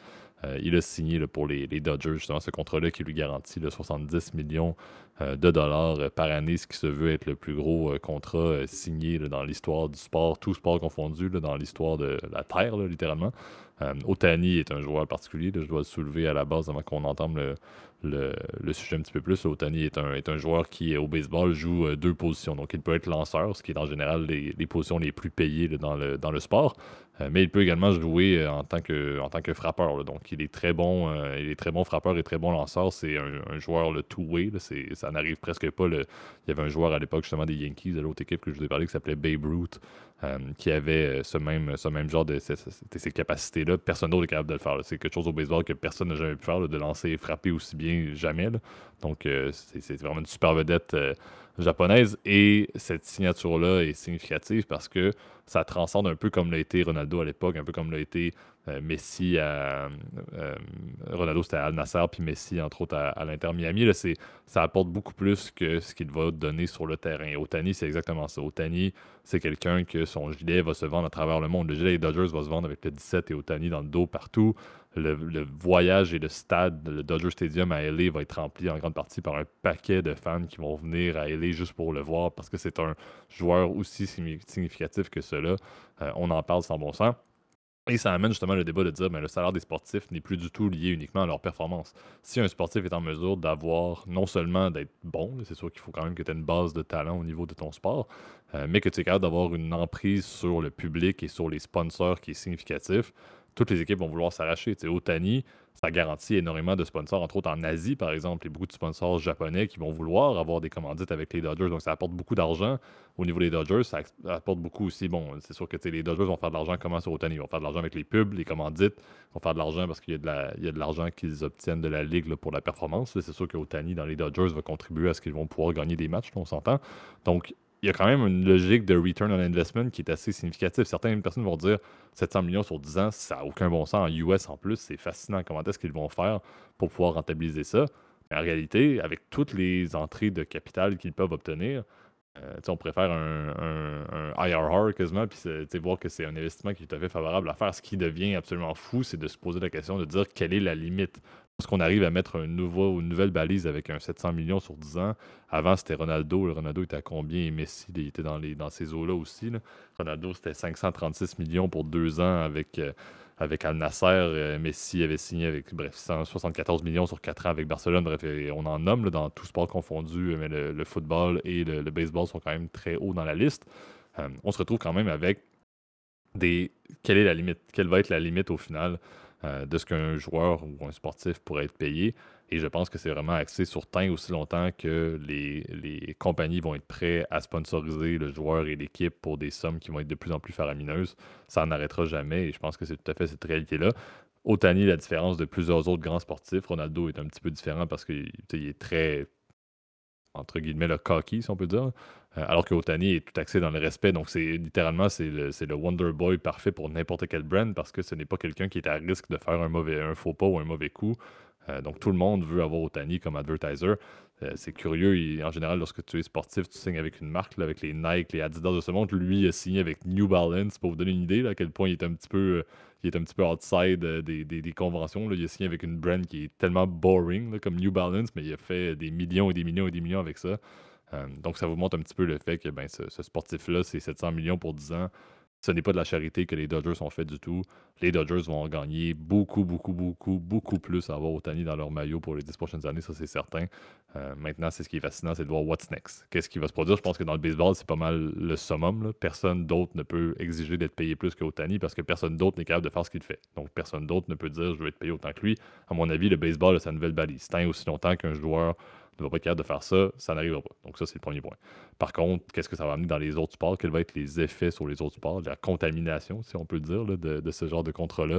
Il a signé pour les, Dodgers justement ce contrat-là qui lui garantit le 70 millions de dollars par année, ce qui se veut être le plus gros contrat signé dans l'histoire du sport, tout sport confondu, dans l'histoire de la Terre, littéralement. Euh, Otani est un joueur particulier, je dois le soulever à la base avant qu'on entende le, sujet un petit peu plus. Otani est un, joueur qui, au baseball, joue euh, deux positions. Donc, il peut être lanceur, ce qui est en général les, positions les plus payées dans le sport. Euh, mais il peut également jouer en tant que, en tant que frappeur. Donc, il est très bon, il est très bon frappeur et très bon lanceur. C'est un, joueur le two-way. Ça n'arrive presque pas. Il y avait un joueur à l'époque, justement, des Yankees, de l'autre équipe que je vous ai parlé, qui s'appelait Babe Ruth. Euh, qui avait euh, ce même, ce même genre de ces, capacités-là. Personne d'autre est capable de le faire. C'est quelque chose au baseball que personne n'a jamais pu faire, de lancer et frapper aussi bien jamais. Donc, euh, c'est vraiment une super vedette japonaise. Et cette signature-là est significative parce que ça transcende un peu comme l'a été Ronaldo à l'époque, un peu comme l'a été Messi à. Ronaldo, c'était à Al Nasser, puis Messi, entre autres, à, l'Inter Miami. Ça apporte beaucoup plus que ce qu'il va donner sur le terrain. Otani, c'est exactement ça. Otani, c'est quelqu'un que son gilet va se vendre à travers le monde. Le gilet des Dodgers va se vendre avec le 17 et Otani dans le dos partout. Le, voyage et le stade, le Dodger Stadium à LA va être rempli en grande partie par un paquet de fans qui vont venir à LA juste pour le voir parce que c'est un joueur aussi significatif que cela. Euh, on en parle sans bon sens. Et ça amène justement le débat de dire que ben, le salaire des sportifs n'est plus du tout lié uniquement à leur performance. Si un sportif est en mesure d'avoir non seulement d'être bon, c'est sûr qu'il faut quand même que tu aies une base de talent au niveau de ton sport, euh, mais que tu es capable d'avoir une emprise sur le public et sur les sponsors qui est significatif, toutes les équipes vont vouloir s'arracher. Otani, ça garantit énormément de sponsors, entre autres en Asie, par exemple. Il y a beaucoup de sponsors japonais qui vont vouloir avoir des commandites avec les Dodgers. Donc, ça apporte beaucoup d'argent au niveau des Dodgers. Ça apporte beaucoup aussi. Bon, c'est sûr que les Dodgers vont faire de l'argent comment sur Otani? Ils vont faire de l'argent avec les pubs, les commandites. Ils vont faire de l'argent parce qu'il y a de l'argent qu'ils obtiennent de la Ligue pour la performance. C'est sûr que Otani dans les Dodgers va contribuer à ce qu'ils vont pouvoir gagner des matchs, on s'entend. Donc, il y a quand même une logique de return on investment qui est assez significative. Certaines personnes vont dire 700 millions sur 10 ans, ça n'a aucun bon sens en US en plus. C'est fascinant. Comment est-ce qu'ils vont faire pour pouvoir rentabiliser ça? Mais en réalité, avec toutes les entrées de capital qu'ils peuvent obtenir, euh, on préfère un, un, IRR quasiment, puis voir que c'est un investissement qui est tout à fait favorable à faire. Ce qui devient absolument fou, c'est de se poser la question de dire quelle est la limite. Est-ce qu'on arrive à mettre nouveau, une nouvelle balise avec un 700 millions sur 10 ans. Avant, c'était Ronaldo. Le Ronaldo était à combien? Messi était dans, ces eaux-là aussi. Ronaldo, c'était 536 millions pour deux ans avec, euh, Al Nasser. Euh, Messi avait signé avec bref, 174 millions sur quatre ans avec Barcelone. Bref, on en nomme dans tout sport confondu, mais le, football et le, baseball sont quand même très hauts dans la liste. Euh, on se retrouve quand même avec des. Quelle est la limite? Quelle va être la limite au final? Euh, de ce qu'un joueur ou un sportif pourrait être payé. Et je pense que c'est vraiment axé sur tant aussi longtemps que les, les compagnies vont être prêtes à sponsoriser le joueur et l'équipe pour des sommes qui vont être de plus en plus faramineuses. Ça n'arrêtera jamais et je pense que c'est tout à fait cette réalité-là. Otani, la différence de plusieurs autres grands sportifs, Ronaldo est un petit peu différent parce qu'il est très entre guillemets, le cocky, si on peut dire. Euh, alors que Otani est tout axé dans le respect. Donc, c'est littéralement, c'est le, Wonder Boy parfait pour n'importe quel brand parce que ce n'est pas quelqu'un qui est à risque de faire un, mauvais, faux pas ou un mauvais coup. Euh, donc, tout le monde veut avoir Otani comme advertiser. Euh, c'est curieux, en général, lorsque tu es sportif, tu signes avec une marque, avec les Nike, les Adidas de ce monde. Lui, il a signé avec New Balance pour vous donner une idée à quel point il est un petit peu, outside des, conventions. Il a signé avec une brand qui est tellement boring comme New Balance, mais il a fait des millions et des millions et des millions avec ça. Euh, donc, ça vous montre un petit peu le fait que ben, ce, sportif-là, c'est 700 millions pour 10 ans. Ce n'est pas de la charité que les Dodgers ont fait du tout. Les Dodgers vont gagner beaucoup, beaucoup, beaucoup, beaucoup plus à avoir Otani dans leur maillot pour les 10 prochaines années, ça c'est certain. Euh, maintenant, c'est ce qui est fascinant, c'est de voir what's next. Qu'est-ce qui va se produire? Je pense que dans le baseball, c'est pas mal le summum. Personne d'autre ne peut exiger d'être payé plus qu'Otani parce que personne d'autre n'est capable de faire ce qu'il fait. Donc, personne d'autre ne peut dire je veux être payé autant que lui. À mon avis, le baseball, c'est sa nouvelle balise. Tant aussi longtemps qu'un joueur ne va pas être capable de faire ça, ça n'arrivera pas. Donc ça, c'est le premier point. Par contre, qu'est-ce que ça va amener dans les autres sports? Quels vont être les effets sur les autres sports? La contamination, si on peut dire, de, ce genre de contrat-là,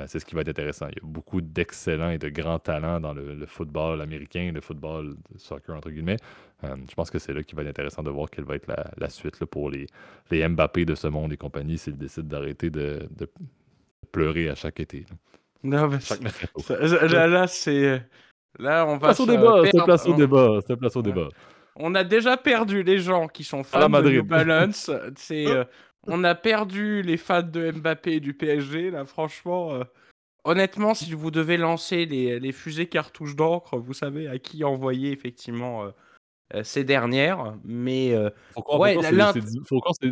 euh, c'est ce qui va être intéressant. Il y a beaucoup d'excellents et de grands talents dans le, football américain, le football soccer, entre guillemets. Euh, je pense que c'est là qu'il va être intéressant de voir quelle va être la, suite pour les, les Mbappé de ce monde et compagnie s'ils décident d'arrêter de, pleurer à chaque été. Non, mais là c'est Là, on va place au débat, c'est place au débat, place au débat. On a déjà perdu les gens qui sont fans de New Balance. c'est, euh, on a perdu les fans de Mbappé et du PSG. Là, franchement, euh, honnêtement, si vous devez lancer les, les fusées cartouches d'encre, vous savez à qui envoyer effectivement euh, ces dernières. Mais euh, faut ouais,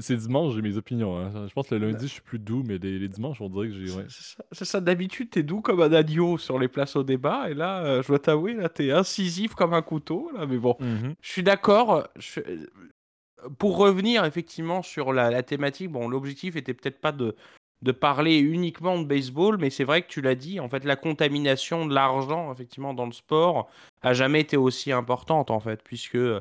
c'est dimanche, j'ai mes opinions. Hein. Je pense que le lundi, je suis plus doux, mais les, dimanches, on dirait que j'ai. Ouais. C'est ça, d'habitude, t'es doux comme un agneau sur les places au débat. Et là, euh, je dois t'avouer, là, t'es incisif comme un couteau. Là, mais bon, mmh je suis d'accord. Pour revenir effectivement sur la, la thématique, bon, l'objectif était peut-être pas de, de parler uniquement de baseball, mais c'est vrai que tu l'as dit, en fait, la contamination de l'argent, effectivement, dans le sport, a jamais été aussi importante, en fait, puisque euh,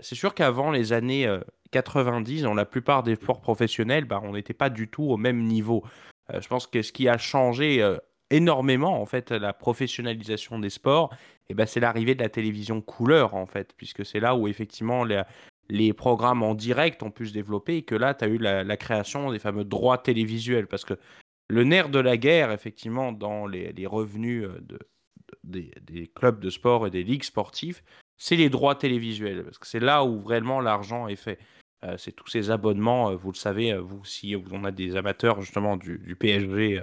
c'est sûr qu'avant les années 90, euh, dans la plupart des sports professionnels, bah, on n'était pas du tout au même niveau. Euh, je pense que ce qui a changé énormément, en fait, la professionnalisation des sports, et eh ben, c'est l'arrivée de la télévision couleur, en fait, puisque c'est là où, effectivement, les, les programmes en direct ont pu se développer et que là, tu as eu la, création des fameux droits télévisuels. Parce que le nerf de la guerre, effectivement, dans les, revenus euh, de, des, clubs de sport et des ligues sportives, c'est les droits télévisuels. Parce que c'est là où vraiment l'argent est fait. c'est tous ces abonnements, vous le savez, vous si on a des amateurs justement du, du PSG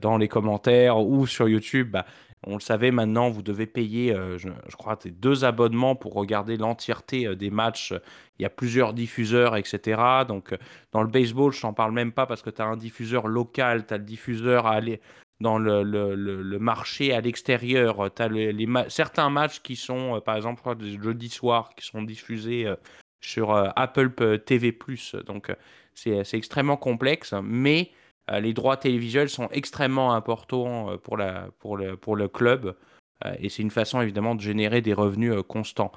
dans les commentaires ou sur YouTube, bah, on le savait maintenant, vous devez payer, euh, je, crois, deux abonnements pour regarder l'entièreté euh, des matchs. Il y a plusieurs diffuseurs, etc. Donc, euh, dans le baseball, je n'en parle même pas parce que tu as un diffuseur local, tu as le diffuseur à aller dans le, le, marché à l'extérieur. Tu as les, certains matchs qui sont, par exemple, des jeudis soirs, qui sont diffusés sur Apple TV. Donc, c'est extrêmement complexe, mais les droits télévisuels sont extrêmement importants euh, pour, la, pour, le, pour le club euh, et c'est une façon évidemment de générer des revenus constants.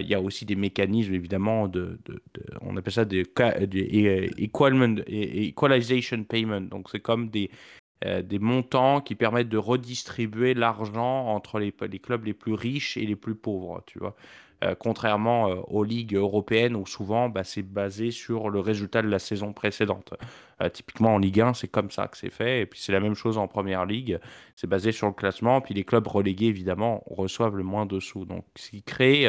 Il y a aussi des mécanismes évidemment de, de, on appelle ça des, equalization payment. Donc c'est comme des, des montants qui permettent de redistribuer l'argent entre les, les, clubs les plus riches et les plus pauvres, tu vois. Euh, contrairement euh, aux ligues européennes où souvent bah, c'est basé sur le résultat de la saison précédente. Euh, typiquement en Ligue 1, c'est comme ça que c'est fait. Et puis c'est la même chose en Première Ligue. C'est basé sur le classement. Puis les clubs relégués, évidemment, reçoivent le moins de sous. Donc ce qui crée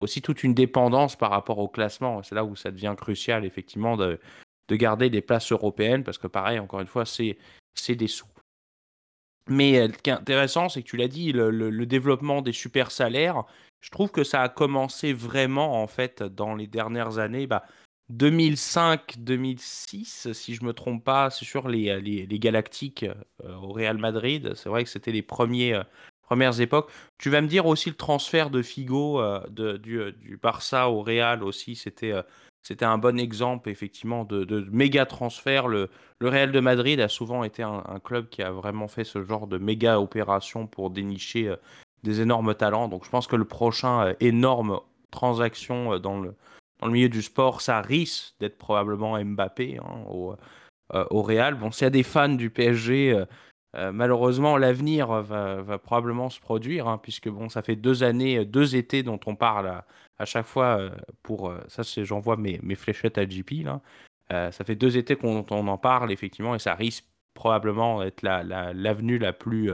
aussi toute une dépendance par rapport au classement. C'est là où ça devient crucial, effectivement, de, de garder des places européennes. Parce que pareil, encore une fois, c'est des sous. Mais ce qui est intéressant, c'est que tu l'as dit, le, le, développement des super salaires, je trouve que ça a commencé vraiment, en fait, dans les dernières années. Bah, 2005-2006, si je me trompe pas, c'est sur les, les, les Galactiques euh, au Real Madrid. C'est vrai que c'était les premiers, euh, premières époques. Tu vas me dire aussi le transfert de Figo euh, du, Barça au Real aussi. C'était c'était un bon exemple, effectivement, de, méga transfert. Le, le, Real de Madrid a souvent été un, un, club qui a vraiment fait ce genre de méga opération pour dénicher des énormes talents. Donc je pense que le prochain euh, énorme transaction euh, dans le, dans le milieu du sport, ça risque d'être probablement Mbappé hein, au, euh, au, Real. Bon, s'il y a des fans du PSG, malheureusement, l'avenir va, va, probablement se produire, hein, puisque bon, ça fait deux années, deux étés dont on parle à, à chaque fois pour. ça, c'est j'envoie mes, mes fléchettes à JP. Là. ça fait deux étés qu'on en parle, effectivement, et ça risque probablement d'être l'avenue la, la, plus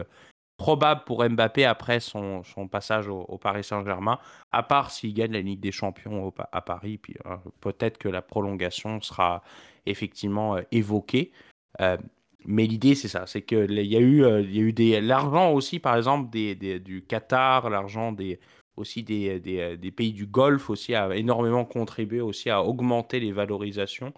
probable pour Mbappé après son, son passage au, Paris Saint-Germain, à part s'il gagne la Ligue des Champions à Paris, puis euh, peut-être que la prolongation sera effectivement euh, évoquée. Euh, mais l'idée, c'est ça, c'est qu'il y a eu, il y a eu des, l'argent aussi, par exemple, des, du Qatar, l'argent des, aussi des, des, des, pays du Golfe aussi a énormément contribué aussi à augmenter les valorisations.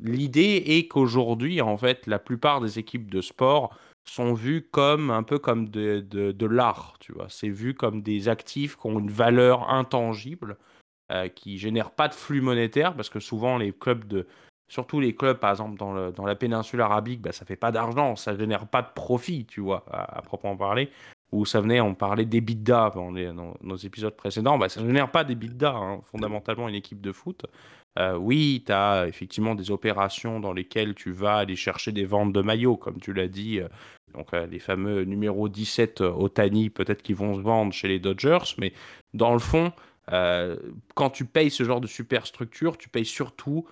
L'idée est qu'aujourd'hui, en fait, la plupart des équipes de sport sont vus comme un peu comme de, de, l'art, tu vois. C'est vu comme des actifs qui ont une valeur intangible, euh, qui génèrent pas de flux monétaire, parce que souvent les clubs de, surtout les clubs par exemple dans, le, dans la péninsule arabique, bah, ça fait pas d'argent, ça génère pas de profit, tu vois, à, proprement parler. Ou ça venait, on parlait d'EBITDA dans, dans nos épisodes précédents, bah, ça génère pas d'EBITDA, hein, fondamentalement une équipe de foot. Euh, oui, tu as effectivement des opérations dans lesquelles tu vas aller chercher des ventes de maillots, comme tu l'as dit. Euh, donc euh, les fameux numéros 17 Otani, peut-être qu'ils vont se vendre chez les Dodgers, mais dans le fond, quand tu payes ce genre de superstructure, tu payes surtout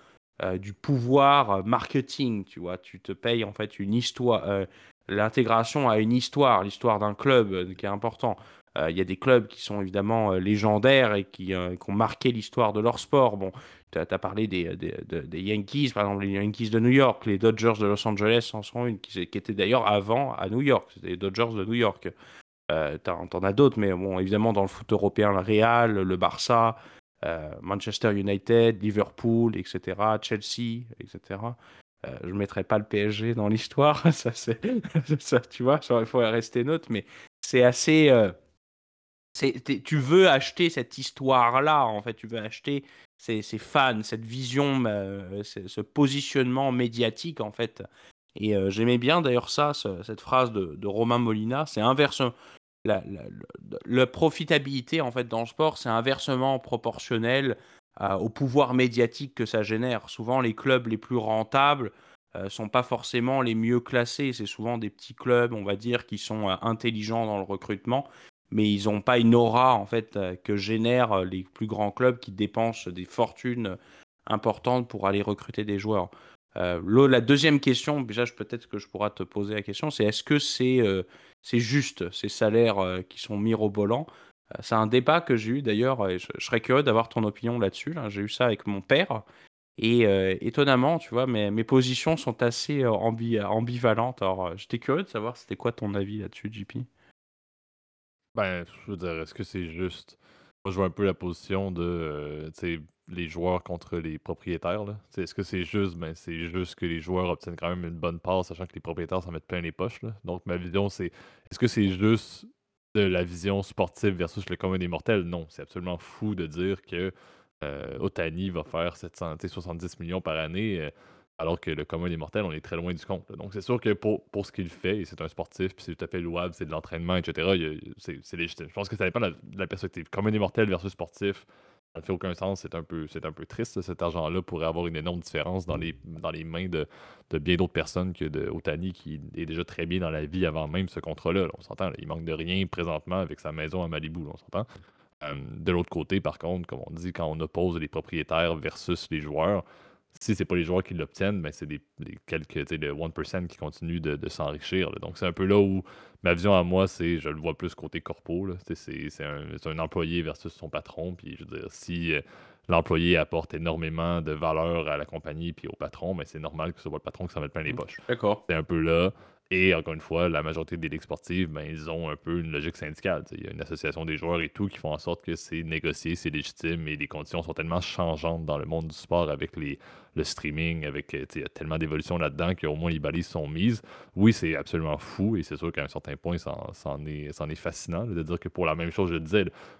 du pouvoir marketing, tu vois. Tu te payes en fait une histoire, l'intégration à une histoire, l'histoire d'un club qui est important. Il y a des clubs qui sont évidemment légendaires et qui, ont marqué l'histoire de leur sport. Bon, tu as, parlé des, Yankees, par exemple les Yankees de New York, les Dodgers de Los Angeles en sont une, qui, qui était d'ailleurs avant à New York, c'était les Dodgers de New York. Euh, T'en as d'autres, mais bon, évidemment dans le foot européen, le Real, le Barça, euh, Manchester United, Liverpool, etc., Chelsea, etc. Euh, je ne mettrai pas le PSG dans l'histoire, *laughs* ça, *laughs* ça, tu vois, il faut rester neutre, mais c'est assez euh, tu veux acheter cette histoire-là, en fait, tu veux acheter ces, fans, cette vision, euh, ce, positionnement médiatique, en fait. Et euh, j'aimais bien d'ailleurs ça, cette phrase de, Romain Molina, c'est inversement. La, la, profitabilité, en fait, dans le sport, c'est inversement proportionnel euh, au pouvoir médiatique que ça génère. Souvent, les clubs les plus rentables ne sont pas forcément les mieux classés. C'est souvent des petits clubs, on va dire, qui sont intelligents dans le recrutement mais ils n'ont pas une aura en fait euh, que génèrent euh, les plus grands clubs qui dépensent des fortunes importantes pour aller recruter des joueurs. Euh, la deuxième question, déjà peut-être que je pourrais te poser la question, c'est est-ce que c'est c'est juste ces salaires qui sont mirobolants c'est un débat que j'ai eu d'ailleurs, et je, serais curieux d'avoir ton opinion là-dessus. J'ai eu ça avec mon père. Et étonnamment, tu vois, mes, positions sont assez ambivalentes. Alors, j'étais curieux de savoir c'était quoi ton avis là-dessus, JP. Ben, je veux dire, est-ce que c'est juste. Moi, je vois un peu la position de les joueurs contre les propriétaires. Est-ce que c'est juste? Ben, c'est juste que les joueurs obtiennent quand même une bonne part, sachant que les propriétaires s'en mettent plein les poches. Donc, ma vision, c'est est-ce que c'est juste de la vision sportive versus le commun des mortels? Non, c'est absolument fou de dire que euh, Otani va faire 770 millions par année. Euh, alors que le commun des mortels, on est très loin du compte. Donc, c'est sûr que pour, ce qu'il fait, et c'est un sportif, puis c'est tout à fait louable, c'est de l'entraînement, etc., c'est légitime. Je pense que ça dépend de la, perspective. Commun des mortels versus sportif, ça ne fait aucun sens. C'est un peu, un peu triste. Cet argent-là pourrait avoir une énorme différence dans les, dans les mains de, de bien d'autres personnes que de Otani, qui est déjà très bien dans la vie avant même ce contrat-là. On s'entend, il manque de rien présentement avec sa maison à Malibu, on s'entend. Euh, de l'autre côté, par contre, comme on dit, quand on oppose les propriétaires versus les joueurs, si c'est pas les joueurs qui l'obtiennent, ben c'est des, quelques, le 1% qui continuent de, s'enrichir. Donc c'est un peu là où ma vision à moi, c'est, je le vois plus côté corpo. C'est un, un, employé versus son patron. Puis je veux dire, si euh, l'employé apporte énormément de valeur à la compagnie puis au patron, mais ben, c'est normal que ce soit le patron qui s'en mette plein les mmh. poches. D'accord. C'est un peu là. Et encore une fois, la majorité des ligues sportives, ben, ils ont un peu une logique syndicale. Il y a une association des joueurs et tout qui font en sorte que c'est négocié, c'est légitime et les conditions sont tellement changeantes dans le monde du sport avec les, le streaming, avec il y a tellement d'évolutions là-dedans qu'au moins les balises sont mises. Oui, c'est absolument fou et c'est sûr qu'à un certain point, ça est, fascinant de dire que pour la même chose,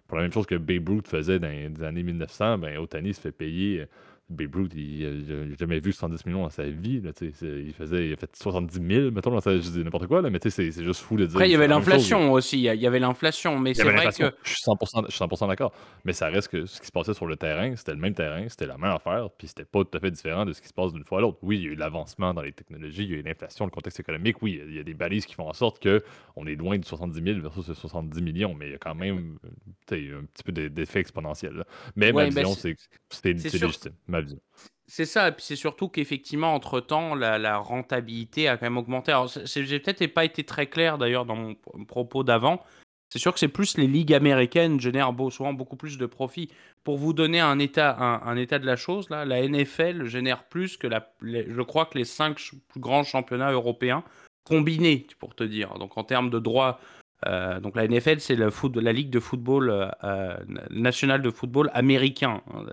pour la même chose que Babe Ruth faisait dans les années 1900, ben, Otani se fait payer Babe Ruth, il n'a jamais vu 70 millions dans sa vie. Là, il, faisait, il a fait 70 000, mettons, dans sa, je dis n'importe quoi, là, mais c'est juste fou de dire. Après, il y avait l'inflation aussi. Il y avait l'inflation, mais c'est vrai que. Je suis 100%, 100 d'accord. Mais ça reste que ce qui se passait sur le terrain, c'était le même terrain, c'était la même affaire, puis c'était pas tout à fait différent de ce qui se passe d'une fois à l'autre. Oui, il y a eu l'avancement dans les technologies, il y a eu l'inflation, le contexte économique. Oui, il y a des balises qui font en sorte qu'on est loin du 70 000 versus 70 millions, mais il y a quand même un petit peu d'effet exponentiel. Mais ma vision, c'est c'est légitime. C'est ça, et puis c'est surtout qu'effectivement, entre-temps, la, rentabilité a quand même augmenté. Alors, j'ai peut-être pas été très clair d'ailleurs dans mon propos d'avant. C'est sûr que c'est plus les ligues américaines génèrent souvent beaucoup plus de profits. Pour vous donner un état, un, état de la chose, la NFL génère plus que la, je crois que les cinq plus grands championnats européens combinés, pour te dire. Donc en termes de droits, euh, donc la NFL, c'est la, ligue de football euh, euh, nationale de football américain. Hein,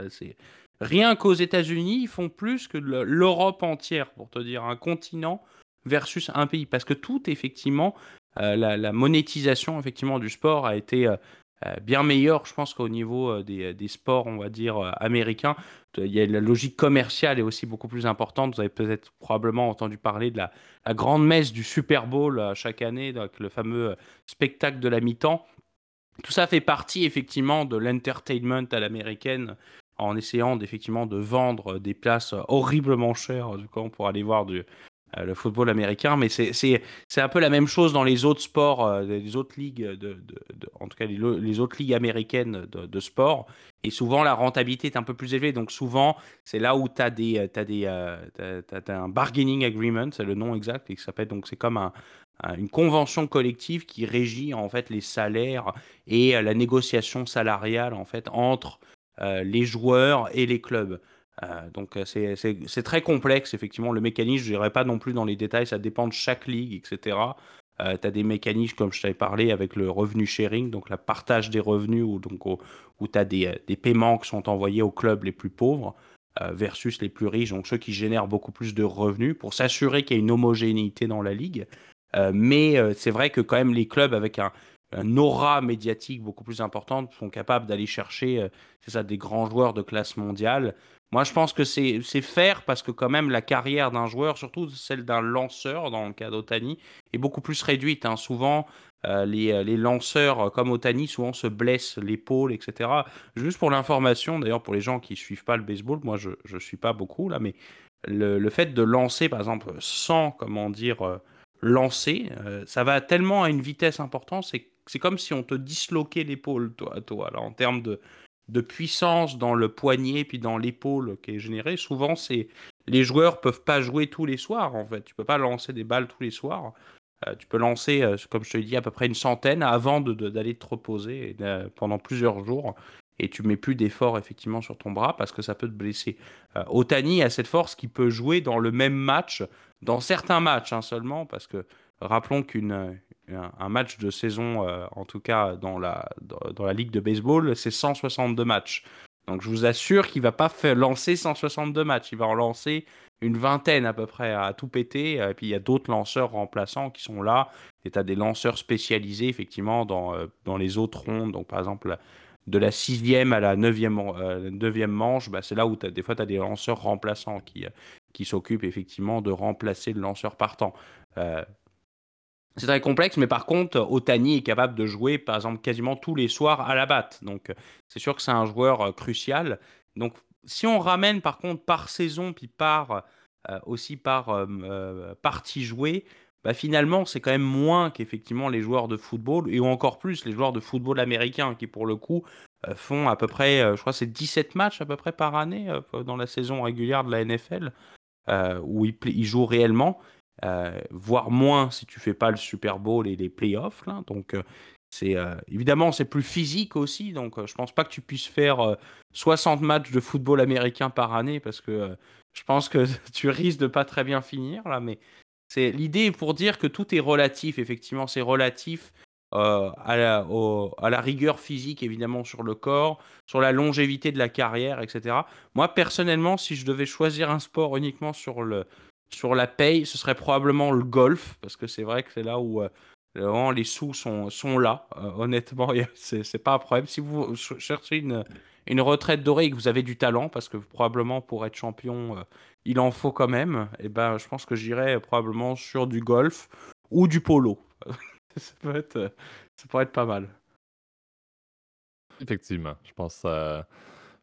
Rien qu'aux États-Unis, ils font plus que l'Europe entière, pour te dire, un continent versus un pays. Parce que tout, effectivement, euh, la, monétisation effectivement du sport a été euh, euh, bien meilleure, je pense, qu'au niveau des, sports, on va dire, américains. Il y a la logique commerciale est aussi beaucoup plus importante. Vous avez peut-être probablement entendu parler de la, la grande messe du Super Bowl chaque année, donc le fameux spectacle de la mi-temps. Tout ça fait partie effectivement de l'entertainment à l'américaine en essayant effectivement de vendre des places horriblement chères pour aller voir du, euh, le football américain. Mais c'est un peu la même chose dans les autres sports, euh, les autres ligues, de, en tout cas les, autres ligues américaines de, sport. Et souvent, la rentabilité est un peu plus élevée. Donc souvent, c'est là où tu as, as, des, euh, un bargaining agreement, c'est le nom exact, et s'appelle donc c'est comme un, une convention collective qui régit en fait les salaires et la négociation salariale en fait entre euh, les joueurs et les clubs. Euh, donc euh, c'est très complexe, effectivement, le mécanisme, je n'irai pas non plus dans les détails, ça dépend de chaque ligue, etc. Euh, tu as des mécanismes, comme je t'avais parlé, avec le revenu sharing, donc le partage des revenus, où, donc, où tu as des, des, paiements qui sont envoyés aux clubs les plus pauvres versus les plus riches, donc ceux qui génèrent beaucoup plus de revenus, pour s'assurer qu'il y a une homogénéité dans la ligue. mais c'est vrai que quand même les clubs avec un, un aura médiatique beaucoup plus importante sont capables d'aller chercher euh, c'est ça, des grands joueurs de classe mondiale. Moi, je pense que c'est faire parce que quand même la carrière d'un joueur, surtout celle d'un lanceur dans le cas d'Otani, est beaucoup plus réduite. Hein. Souvent, euh, les, euh, les, lanceurs comme Otani souvent se blessent l'épaule, etc. Juste pour l'information, d'ailleurs pour les gens qui suivent pas le baseball, moi je ne suis pas beaucoup là, mais le, le, fait de lancer par exemple sans, comment dire, lancer, ça va tellement à une vitesse importante, c'est comme si on te disloquait l'épaule, toi, toi, là, en termes de, de puissance dans le poignet puis dans l'épaule qui est générée. Souvent, c'est les joueurs peuvent pas jouer tous les soirs, en fait. Tu peux pas lancer des balles tous les soirs. tu peux lancer, comme je te l'ai dit, à peu près une centaine avant d'aller te reposer pendant plusieurs jours et tu mets plus d'effort effectivement sur ton bras parce que ça peut te blesser. Otani a cette force qui peut jouer dans le même match, dans certains matchs hein, seulement, parce que rappelons qu'une un match de saison, en tout cas dans la, dans, la ligue de baseball, c'est 162 matchs. Donc je vous assure qu'il va pas faire lancer 162 matchs, il va en lancer une vingtaine à peu près à tout péter. Et puis il y a d'autres lanceurs remplaçants qui sont là. Et tu as des lanceurs spécialisés effectivement dans, dans les autres rondes. Donc par exemple de la sixième à la neuvième, euh, manche, bah, c'est là où des fois tu as des lanceurs remplaçants qui, qui s'occupent effectivement de remplacer le lanceur partant. Euh, c'est très complexe, mais par contre, Otani est capable de jouer, par exemple, quasiment tous les soirs à la batte. Donc, c'est sûr que c'est un joueur euh, crucial. Donc, si on ramène par contre par saison, puis par euh, aussi par euh, partie jouée, bah, finalement, c'est quand même moins qu'effectivement les joueurs de football, et encore plus les joueurs de football américain, qui pour le coup font à peu près, je crois, c'est 17 matchs à peu près par année dans la saison régulière de la NFL, où ils, ils jouent réellement. Euh, voire moins si tu fais pas le Super Bowl et les playoffs. Là. Donc, euh, euh, évidemment c'est plus physique aussi. Donc, je pense pas que tu puisses faire 60 matchs de football américain par année parce que je pense que *laughs* tu risques de pas très bien finir là. Mais c'est l'idée pour dire que tout est relatif. Effectivement, c'est relatif. à, la, à, la, rigueur physique évidemment sur le corps, sur la longévité de la carrière, etc. Moi personnellement, si je devais choisir un sport uniquement sur le, sur la paye, ce serait probablement le golf, parce que c'est vrai que c'est là où euh, les sous sont, sont là. Euh, honnêtement, *laughs* c'est pas un problème. Si vous cherchez une, une retraite dorée et que vous avez du talent, parce que probablement pour être champion, euh, il en faut quand même, et eh ben, je pense que j'irais probablement sur du golf ou du polo. *laughs* ça, peut être, ça pourrait être pas mal. Effectivement, je pense que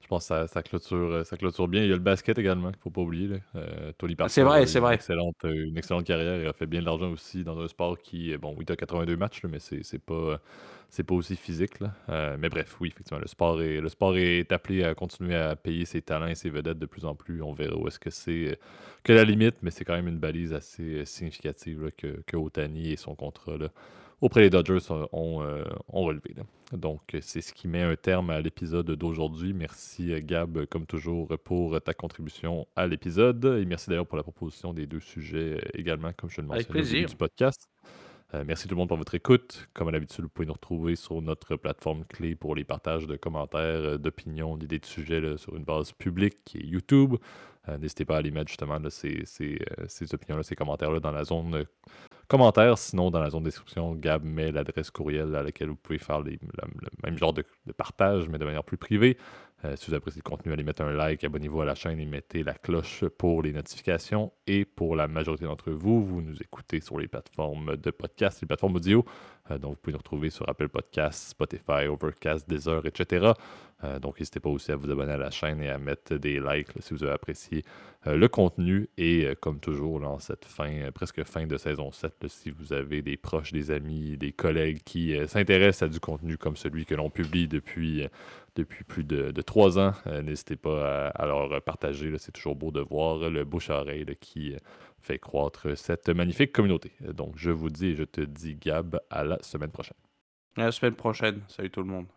je pense que ça, clôture, euh, ça clôture bien. Il y a le basket également, qu'il ne faut pas oublier. Euh, c'est vrai, c'est vrai. Excellente, euh, une excellente carrière. Il a fait bien de l'argent aussi dans un sport qui, bon, oui, tu as 82 matchs, mais c'est, c'est pas, c'est pas aussi physique. mais bref, oui, effectivement, le sport, est, le sport est appelé à continuer à payer ses talents et ses vedettes de plus en plus. On verra où est-ce que c'est que la limite, mais c'est quand même une balise assez significative que, que Otani et son contrat auprès des Dodgers ont, euh, relevé. Donc, c'est ce qui met un terme à l'épisode d'aujourd'hui. Merci, Gab, comme toujours, pour ta contribution à l'épisode. Et merci d'ailleurs pour la proposition des deux sujets également, comme je le mentionnais au début du podcast. Euh, merci tout le monde pour votre écoute. Comme à l'habitude, vous pouvez nous retrouver sur notre plateforme clé pour les partages de commentaires, euh, d'opinions, d'idées de sujets sur une base publique qui est YouTube. N'hésitez pas à aller mettre justement ces, ces, ces opinions-là, ces commentaires-là dans la zone commentaires. Sinon, dans la zone de description, Gab met l'adresse courriel à laquelle vous pouvez faire le même genre de, partage, mais de manière plus privée. Euh, si vous appréciez le contenu, allez mettre un like, abonnez-vous à la chaîne et mettez la cloche pour les notifications. Et pour la majorité d'entre vous, vous nous écoutez sur les plateformes de podcast, les plateformes audio. Euh, donc, vous pouvez nous retrouver sur Apple Podcasts, Spotify, Overcast, Deezer, etc. Euh, donc, n'hésitez pas aussi à vous abonner à la chaîne et à mettre des likes si vous avez apprécié euh, le contenu. Et comme toujours, en cette fin, presque fin de saison 7, si vous avez des proches, des amis, des collègues qui s'intéressent à du contenu comme celui que l'on publie depuis, depuis plus de, trois ans, n'hésitez pas à, leur partager. C'est toujours beau de voir le bouche-à-oreille qui fait croître cette magnifique communauté. Donc, je vous dis et je te dis, Gab, à la semaine prochaine. À la semaine prochaine. Salut tout le monde.